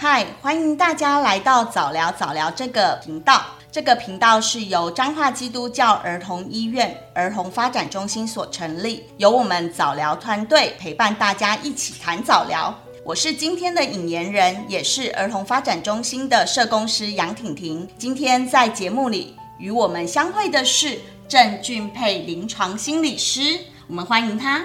嗨，欢迎大家来到早聊早聊这个频道。这个频道是由彰化基督教儿童医院儿童发展中心所成立，由我们早聊团队陪伴大家一起谈早聊。我是今天的引言人，也是儿童发展中心的社工师杨婷婷。今天在节目里与我们相会的是郑俊佩临床心理师，我们欢迎他。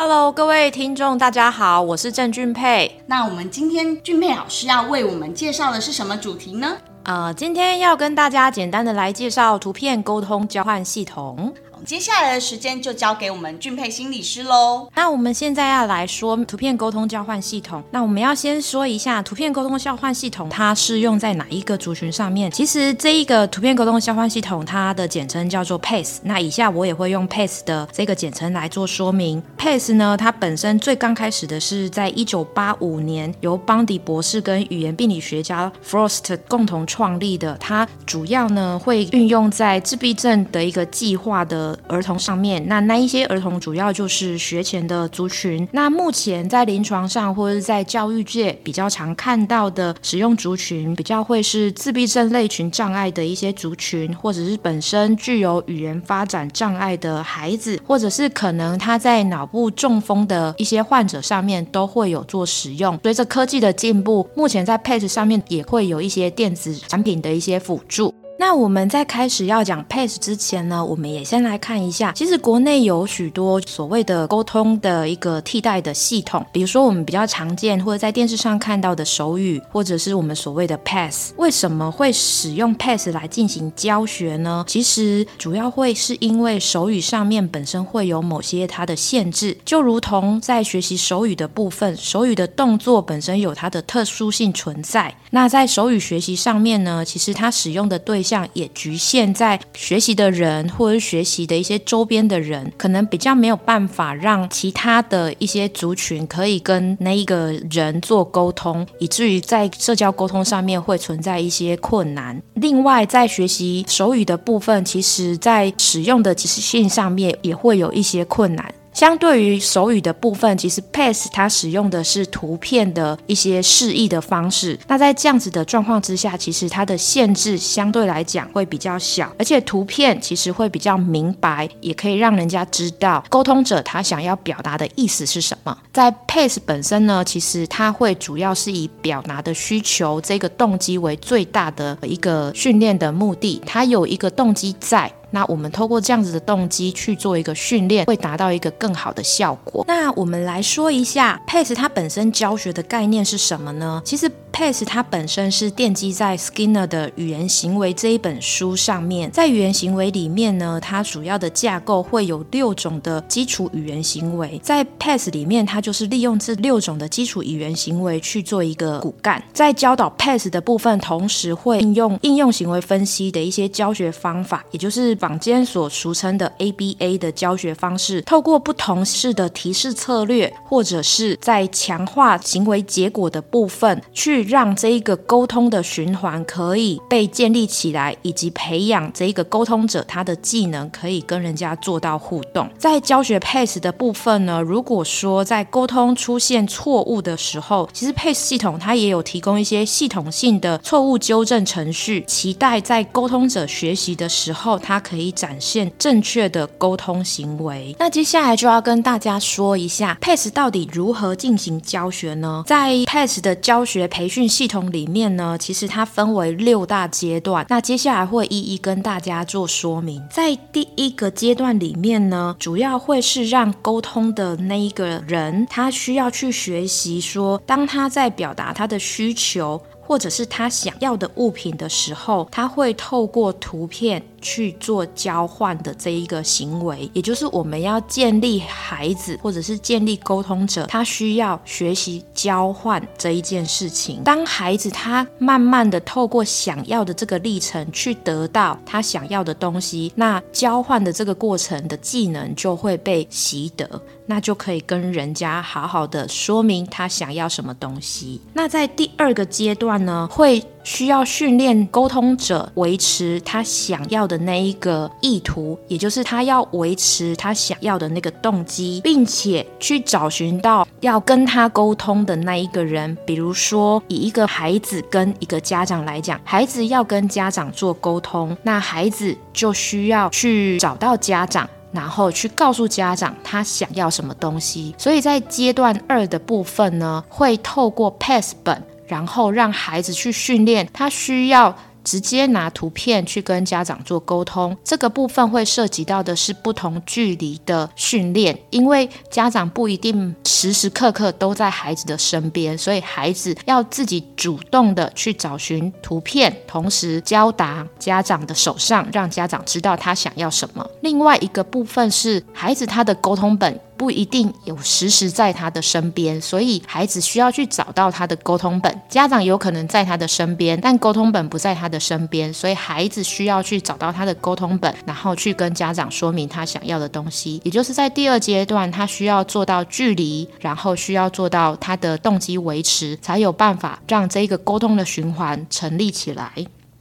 Hello，各位听众，大家好，我是郑俊佩。那我们今天俊佩老师要为我们介绍的是什么主题呢？呃，今天要跟大家简单的来介绍图片沟通交换系统。接下来的时间就交给我们俊佩心理师喽。那我们现在要来说图片沟通交换系统。那我们要先说一下图片沟通交换系统，它适用在哪一个族群上面？其实这一个图片沟通交换系统，它的简称叫做 PACE。那以下我也会用 PACE 的这个简称来做说明。PACE 呢，它本身最刚开始的是在一九八五年由邦迪博士跟语言病理学家 Frost 共同创立的。它主要呢会运用在自闭症的一个计划的。儿童上面，那那一些儿童主要就是学前的族群。那目前在临床上或者是在教育界比较常看到的使用族群，比较会是自闭症类群障碍的一些族群，或者是本身具有语言发展障碍的孩子，或者是可能他在脑部中风的一些患者上面都会有做使用。随着科技的进步，目前在 PACE 上面也会有一些电子产品的一些辅助。那我们在开始要讲 PACE 之前呢，我们也先来看一下，其实国内有许多所谓的沟通的一个替代的系统，比如说我们比较常见或者在电视上看到的手语，或者是我们所谓的 PACE。为什么会使用 PACE 来进行教学呢？其实主要会是因为手语上面本身会有某些它的限制，就如同在学习手语的部分，手语的动作本身有它的特殊性存在。那在手语学习上面呢，其实它使用的对象像也局限在学习的人，或者学习的一些周边的人，可能比较没有办法让其他的一些族群可以跟那一个人做沟通，以至于在社交沟通上面会存在一些困难。另外，在学习手语的部分，其实在使用的即时性上面也会有一些困难。相对于手语的部分，其实 PACE 它使用的是图片的一些示意的方式。那在这样子的状况之下，其实它的限制相对来讲会比较小，而且图片其实会比较明白，也可以让人家知道沟通者他想要表达的意思是什么。在 PACE 本身呢，其实它会主要是以表达的需求这个动机为最大的一个训练的目的，它有一个动机在。那我们透过这样子的动机去做一个训练，会达到一个更好的效果。那我们来说一下 PACE 它本身教学的概念是什么呢？其实 PACE 它本身是奠基在 Skinner 的语言行为这一本书上面。在语言行为里面呢，它主要的架构会有六种的基础语言行为。在 PACE 里面，它就是利用这六种的基础语言行为去做一个骨干。在教导 PACE 的部分，同时会应用应用行为分析的一些教学方法，也就是。坊间所俗称的 ABA 的教学方式，透过不同式的提示策略，或者是在强化行为结果的部分，去让这一个沟通的循环可以被建立起来，以及培养这一个沟通者他的技能可以跟人家做到互动。在教学 PACE 的部分呢，如果说在沟通出现错误的时候，其实 PACE 系统它也有提供一些系统性的错误纠正程序，期待在沟通者学习的时候，他。可以展现正确的沟通行为。那接下来就要跟大家说一下 PACE 到底如何进行教学呢？在 PACE 的教学培训讯系统里面呢，其实它分为六大阶段。那接下来会一一跟大家做说明。在第一个阶段里面呢，主要会是让沟通的那一个人，他需要去学习说，当他在表达他的需求。或者是他想要的物品的时候，他会透过图片去做交换的这一个行为，也就是我们要建立孩子或者是建立沟通者，他需要学习交换这一件事情。当孩子他慢慢的透过想要的这个历程去得到他想要的东西，那交换的这个过程的技能就会被习得。那就可以跟人家好好的说明他想要什么东西。那在第二个阶段呢，会需要训练沟通者维持他想要的那一个意图，也就是他要维持他想要的那个动机，并且去找寻到要跟他沟通的那一个人。比如说，以一个孩子跟一个家长来讲，孩子要跟家长做沟通，那孩子就需要去找到家长。然后去告诉家长他想要什么东西，所以在阶段二的部分呢，会透过 PASS 本，然后让孩子去训练他需要。直接拿图片去跟家长做沟通，这个部分会涉及到的是不同距离的训练，因为家长不一定时时刻刻都在孩子的身边，所以孩子要自己主动的去找寻图片，同时交达家长的手上，让家长知道他想要什么。另外一个部分是孩子他的沟通本。不一定有时时在他的身边，所以孩子需要去找到他的沟通本。家长有可能在他的身边，但沟通本不在他的身边，所以孩子需要去找到他的沟通本，然后去跟家长说明他想要的东西。也就是在第二阶段，他需要做到距离，然后需要做到他的动机维持，才有办法让这个沟通的循环成立起来。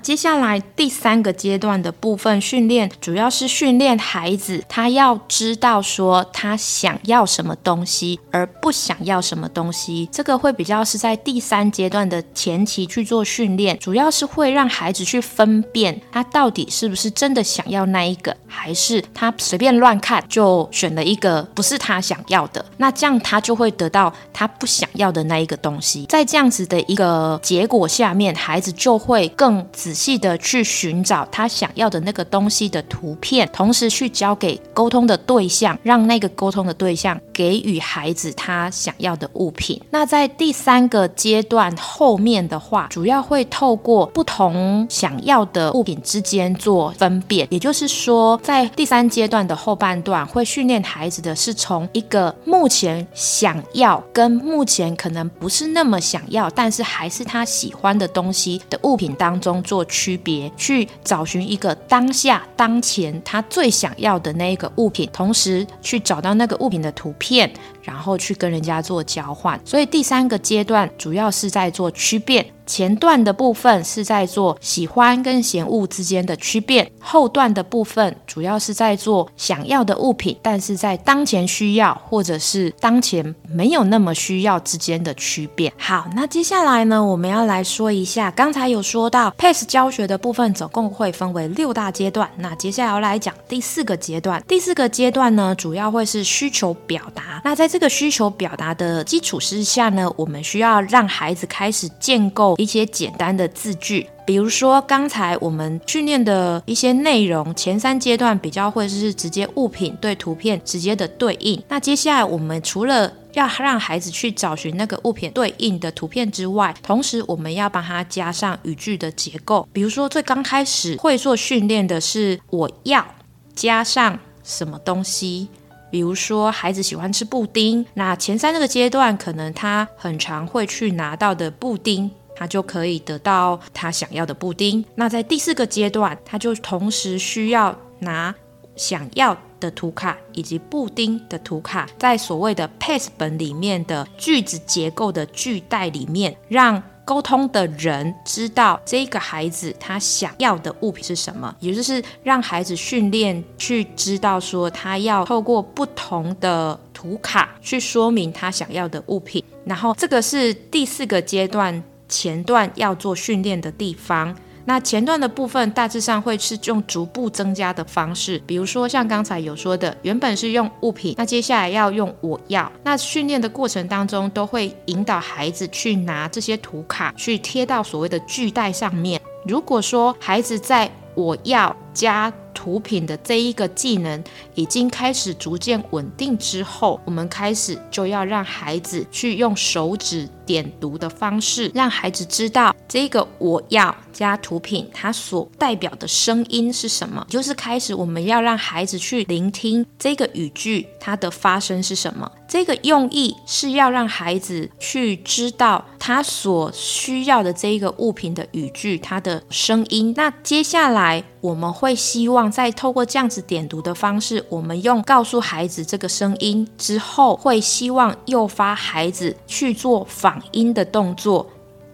接下来第三个阶段的部分训练，主要是训练孩子，他要知道说他想要什么东西，而不想要什么东西。这个会比较是在第三阶段的前期去做训练，主要是会让孩子去分辨他到底是不是真的想要那一个，还是他随便乱看就选了一个不是他想要的。那这样他就会得到他不想要的那一个东西。在这样子的一个结果下面，孩子就会更仔细的去寻找他想要的那个东西的图片，同时去交给沟通的对象，让那个沟通的对象给予孩子他想要的物品。那在第三个阶段后面的话，主要会透过不同想要的物品之间做分辨，也就是说，在第三阶段的后半段会训练孩子的是从一个目前想要跟目前可能不是那么想要，但是还是他喜欢的东西的物品当中做。做区别，去找寻一个当下当前他最想要的那一个物品，同时去找到那个物品的图片，然后去跟人家做交换。所以第三个阶段主要是在做区变。前段的部分是在做喜欢跟嫌恶之间的区变，后段的部分主要是在做想要的物品，但是在当前需要或者是当前没有那么需要之间的区变。好，那接下来呢，我们要来说一下，刚才有说到 PASS 教学的部分总共会分为六大阶段，那接下来要来讲第四个阶段。第四个阶段呢，主要会是需求表达。那在这这个需求表达的基础之下呢，我们需要让孩子开始建构。一些简单的字句，比如说刚才我们训练的一些内容，前三阶段比较会是直接物品对图片直接的对应。那接下来我们除了要让孩子去找寻那个物品对应的图片之外，同时我们要帮他加上语句的结构。比如说最刚开始会做训练的是我要加上什么东西，比如说孩子喜欢吃布丁，那前三这个阶段可能他很常会去拿到的布丁。他就可以得到他想要的布丁。那在第四个阶段，他就同时需要拿想要的图卡以及布丁的图卡，在所谓的 PASS 本里面的句子结构的句袋里面，让沟通的人知道这个孩子他想要的物品是什么，也就是让孩子训练去知道说，他要透过不同的图卡去说明他想要的物品。然后这个是第四个阶段。前段要做训练的地方，那前段的部分大致上会是用逐步增加的方式，比如说像刚才有说的，原本是用物品，那接下来要用我要，那训练的过程当中都会引导孩子去拿这些图卡去贴到所谓的句袋上面。如果说孩子在我要加图品的这一个技能已经开始逐渐稳定之后，我们开始就要让孩子去用手指。点读的方式，让孩子知道这个我要加图品，它所代表的声音是什么。就是开始我们要让孩子去聆听这个语句，它的发声是什么。这个用意是要让孩子去知道他所需要的这一个物品的语句，它的声音。那接下来我们会希望再透过这样子点读的方式，我们用告诉孩子这个声音之后，会希望诱发孩子去做仿音的动作，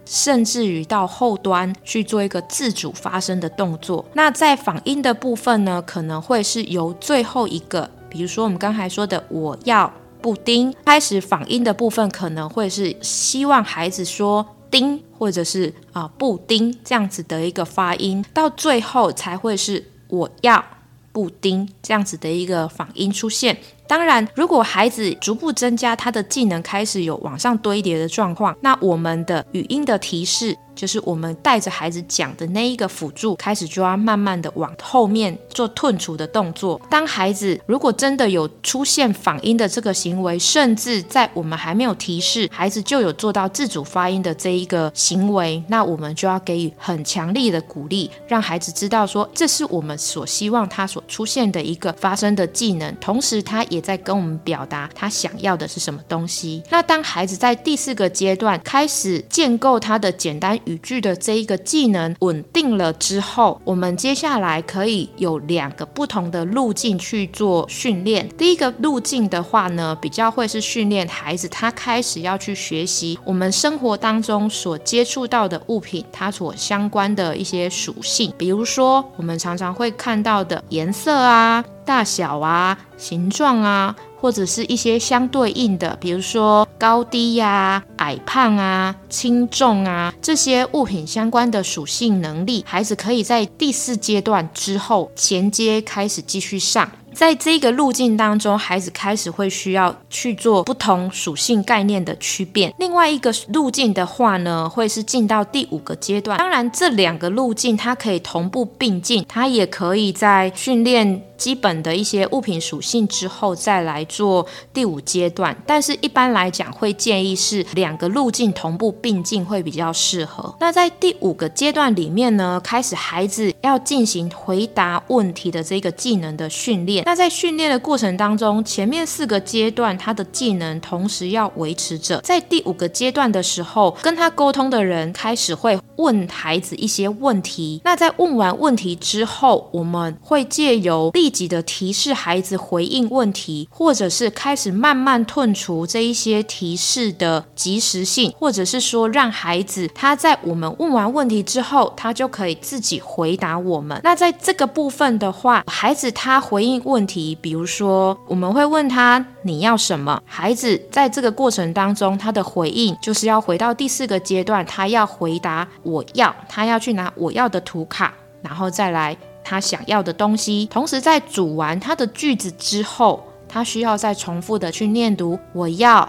甚至于到后端去做一个自主发声的动作。那在仿音的部分呢，可能会是由最后一个，比如说我们刚才说的我要。布丁开始仿音的部分可能会是希望孩子说丁，或者是啊布丁这样子的一个发音，到最后才会是我要布丁这样子的一个仿音出现。当然，如果孩子逐步增加他的技能，开始有往上堆叠的状况，那我们的语音的提示。就是我们带着孩子讲的那一个辅助，开始就要慢慢的往后面做吞除的动作。当孩子如果真的有出现仿音的这个行为，甚至在我们还没有提示，孩子就有做到自主发音的这一个行为，那我们就要给予很强力的鼓励，让孩子知道说，这是我们所希望他所出现的一个发声的技能，同时他也在跟我们表达他想要的是什么东西。那当孩子在第四个阶段开始建构他的简单。语句的这一个技能稳定了之后，我们接下来可以有两个不同的路径去做训练。第一个路径的话呢，比较会是训练孩子他开始要去学习我们生活当中所接触到的物品，它所相关的一些属性，比如说我们常常会看到的颜色啊、大小啊、形状啊。或者是一些相对应的，比如说高低呀、矮胖啊、轻重啊这些物品相关的属性能力，孩子可以在第四阶段之后衔接开始继续上。在这个路径当中，孩子开始会需要去做不同属性概念的区变。另外一个路径的话呢，会是进到第五个阶段。当然，这两个路径它可以同步并进，它也可以在训练基本的一些物品属性之后再来做第五阶段。但是，一般来讲，会建议是两个路径同步并进会比较适合。那在第五个阶段里面呢，开始孩子要进行回答问题的这个技能的训练。那在训练的过程当中，前面四个阶段他的技能同时要维持着。在第五个阶段的时候，跟他沟通的人开始会问孩子一些问题。那在问完问题之后，我们会借由立即的提示孩子回应问题，或者是开始慢慢褪除这一些提示的及时性，或者是说让孩子他在我们问完问题之后，他就可以自己回答我们。那在这个部分的话，孩子他回应。问题，比如说，我们会问他你要什么？孩子在这个过程当中，他的回应就是要回到第四个阶段，他要回答我要，他要去拿我要的图卡，然后再来他想要的东西。同时，在组完他的句子之后，他需要再重复的去念读我要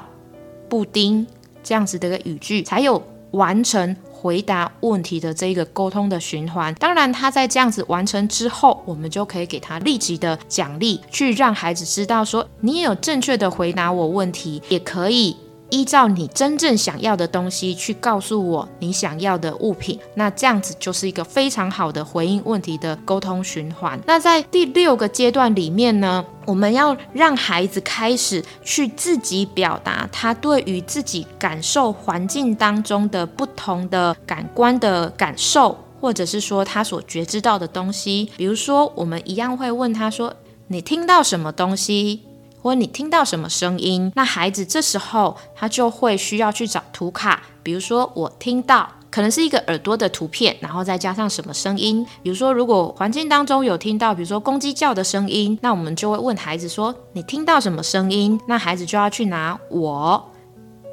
布丁这样子的一个语句，才有完成。回答问题的这一个沟通的循环，当然他在这样子完成之后，我们就可以给他立即的奖励，去让孩子知道说，你也有正确的回答我问题，也可以。依照你真正想要的东西去告诉我你想要的物品，那这样子就是一个非常好的回应问题的沟通循环。那在第六个阶段里面呢，我们要让孩子开始去自己表达他对于自己感受环境当中的不同的感官的感受，或者是说他所觉知到的东西。比如说，我们一样会问他说：“你听到什么东西？”或你听到什么声音，那孩子这时候他就会需要去找图卡，比如说我听到可能是一个耳朵的图片，然后再加上什么声音。比如说如果环境当中有听到，比如说公鸡叫的声音，那我们就会问孩子说，你听到什么声音？那孩子就要去拿我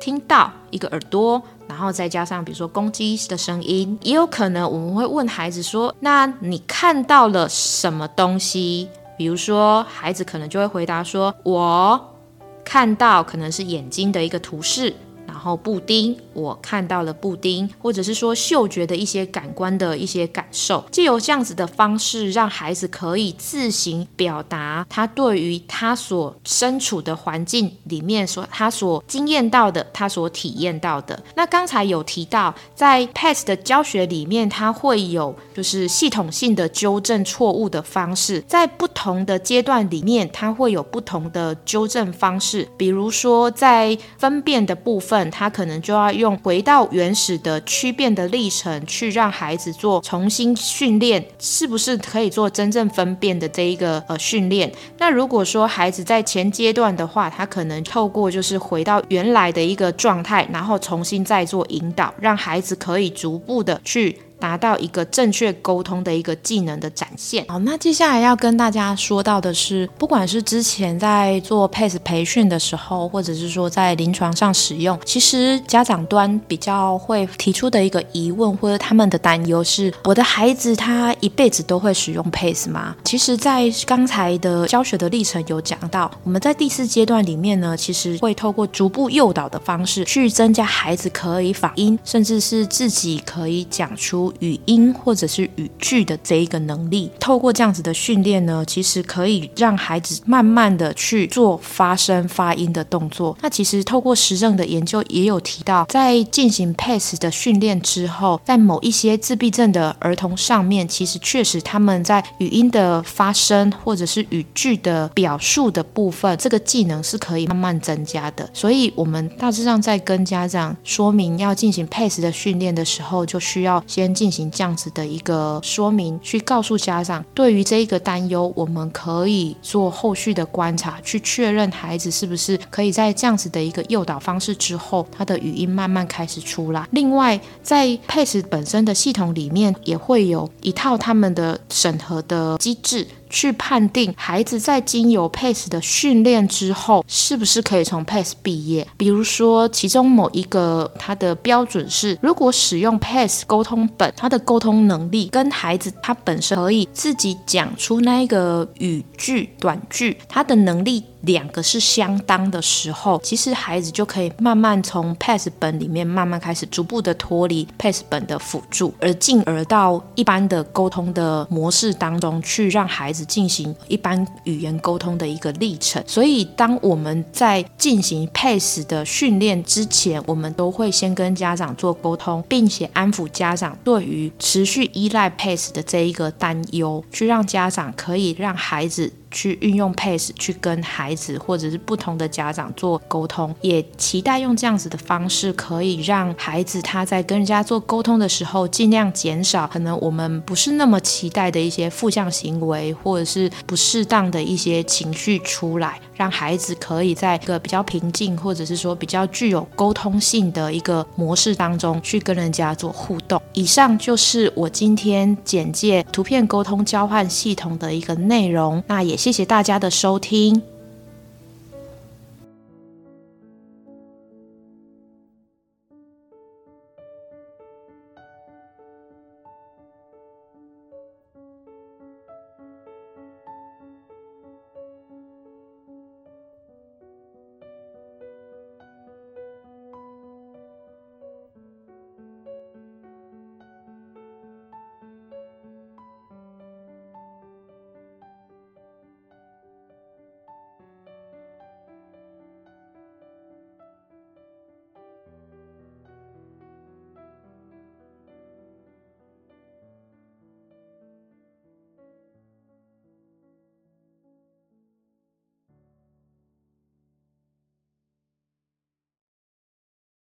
听到一个耳朵，然后再加上比如说公鸡的声音。也有可能我们会问孩子说，那你看到了什么东西？比如说，孩子可能就会回答说：“我看到可能是眼睛的一个图示，然后布丁我看到了布丁，或者是说嗅觉的一些感官的一些感受，借由这样子的方式，让孩子可以自行表达他对于他所身处的环境里面所他所经验到的，他所体验到的。那刚才有提到，在 PACE 的教学里面，它会有就是系统性的纠正错误的方式，在不同的阶段里面，它会有不同的纠正方式。比如说，在分辨的部分，它可能就要用回到原始的曲变的历程，去让孩子做重新训练，是不是可以做真正分辨的这一个呃训练？那如果说孩子在前阶段的话，他可能透过就是回到原来的一个状态，然后重新再做引导，让孩子可以逐步的去。达到一个正确沟通的一个技能的展现。好，那接下来要跟大家说到的是，不管是之前在做 PACE 培训的时候，或者是说在临床上使用，其实家长端比较会提出的一个疑问或者他们的担忧是：我的孩子他一辈子都会使用 PACE 吗？其实，在刚才的教学的历程有讲到，我们在第四阶段里面呢，其实会透过逐步诱导的方式，去增加孩子可以发音，甚至是自己可以讲出。语音或者是语句的这一个能力，透过这样子的训练呢，其实可以让孩子慢慢的去做发声发音的动作。那其实透过实证的研究也有提到，在进行 PACE 的训练之后，在某一些自闭症的儿童上面，其实确实他们在语音的发声或者是语句的表述的部分，这个技能是可以慢慢增加的。所以，我们大致上在跟家长说明要进行 PACE 的训练的时候，就需要先。进行这样子的一个说明，去告诉家长，对于这一个担忧，我们可以做后续的观察，去确认孩子是不是可以在这样子的一个诱导方式之后，他的语音慢慢开始出来。另外，在 PACE 本身的系统里面，也会有一套他们的审核的机制。去判定孩子在经由 PACE 的训练之后，是不是可以从 PACE 毕业。比如说，其中某一个它的标准是，如果使用 PACE 沟通本，他的沟通能力跟孩子他本身可以自己讲出那一个语句短句，他的能力。两个是相当的时候，其实孩子就可以慢慢从 PACE 本里面慢慢开始逐步的脱离 PACE 本的辅助，而进而到一般的沟通的模式当中去，让孩子进行一般语言沟通的一个历程。所以，当我们在进行 PACE 的训练之前，我们都会先跟家长做沟通，并且安抚家长对于持续依赖 PACE 的这一个担忧，去让家长可以让孩子。去运用 PACE 去跟孩子或者是不同的家长做沟通，也期待用这样子的方式，可以让孩子他在跟人家做沟通的时候，尽量减少可能我们不是那么期待的一些负向行为，或者是不适当的一些情绪出来，让孩子可以在一个比较平静，或者是说比较具有沟通性的一个模式当中去跟人家做互动。以上就是我今天简介图片沟通交换系统的一个内容，那也。谢谢大家的收听。